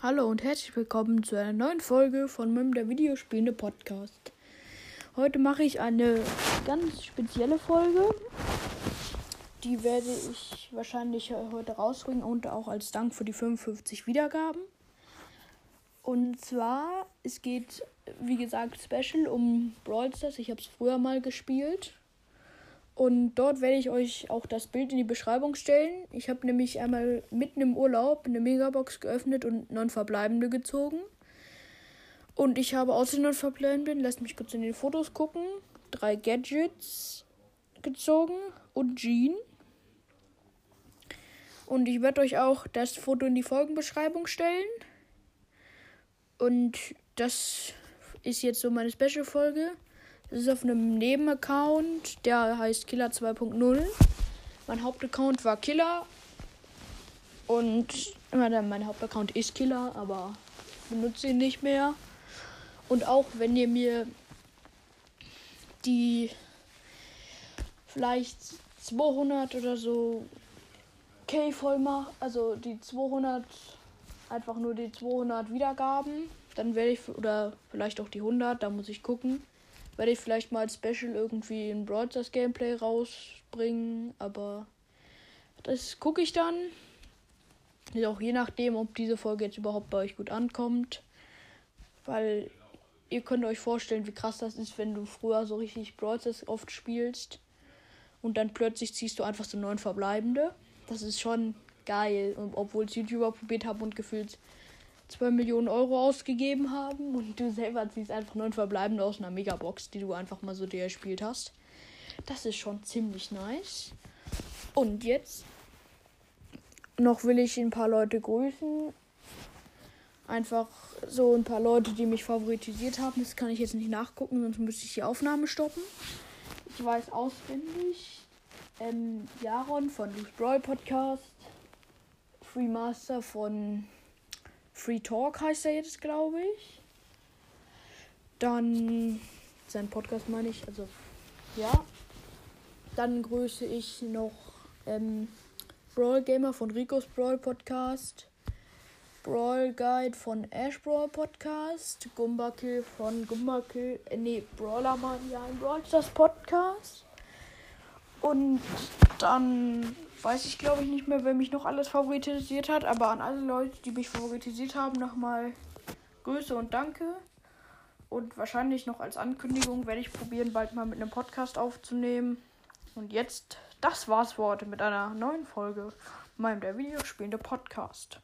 Hallo und herzlich willkommen zu einer neuen Folge von meinem der Videospielende Podcast. Heute mache ich eine ganz spezielle Folge. Die werde ich wahrscheinlich heute rausbringen und auch als Dank für die 55 Wiedergaben. Und zwar, es geht, wie gesagt, Special um Brawl Stars. Ich habe es früher mal gespielt. Und dort werde ich euch auch das Bild in die Beschreibung stellen. Ich habe nämlich einmal mitten im Urlaub eine Megabox geöffnet und neun verbleibende gezogen. Und ich habe aus den neun verbleibenden, lasst mich kurz in die Fotos gucken, drei Gadgets gezogen und Jean. Und ich werde euch auch das Foto in die Folgenbeschreibung stellen. Und das ist jetzt so meine Special-Folge. Das ist auf einem Nebenaccount, der heißt Killer 2.0. Mein Hauptaccount war Killer. Und mein Hauptaccount ist Killer, aber ich benutze ihn nicht mehr. Und auch wenn ihr mir die vielleicht 200 oder so K voll macht, also die 200, einfach nur die 200 Wiedergaben, dann werde ich, oder vielleicht auch die 100, da muss ich gucken werde ich vielleicht mal als Special irgendwie ein Stars Gameplay rausbringen, aber das gucke ich dann. Ist auch je nachdem, ob diese Folge jetzt überhaupt bei euch gut ankommt. Weil ihr könnt euch vorstellen, wie krass das ist, wenn du früher so richtig Stars oft spielst und dann plötzlich ziehst du einfach so neun Verbleibende. Das ist schon geil. Obwohl es YouTuber probiert haben und gefühlt 2 Millionen Euro ausgegeben haben und du selber ziehst einfach neun verbleibende aus einer Megabox, die du einfach mal so dir gespielt hast. Das ist schon ziemlich nice. Und jetzt noch will ich ein paar Leute grüßen. Einfach so ein paar Leute, die mich favoritisiert haben. Das kann ich jetzt nicht nachgucken, sonst müsste ich die Aufnahme stoppen. Ich weiß auswendig. Ähm, Jaron von Loose Brawl Podcast. Free Master von Free Talk heißt er jetzt, glaube ich. Dann sein Podcast meine ich, also ja. Dann grüße ich noch ähm, Brawl Gamer von Ricos Brawl Podcast. Brawl Guide von Ash Brawl Podcast. Gumbakill von Gumbakill. Äh, nee, Brawler Mania ein Brawl Stars Podcast. Und dann weiß ich glaube ich nicht mehr, wer mich noch alles favoritisiert hat, aber an alle Leute, die mich favoritisiert haben, nochmal Grüße und Danke. Und wahrscheinlich noch als Ankündigung werde ich probieren, bald mal mit einem Podcast aufzunehmen. Und jetzt, das war's für heute mit einer neuen Folge meinem der Videospielende Podcast.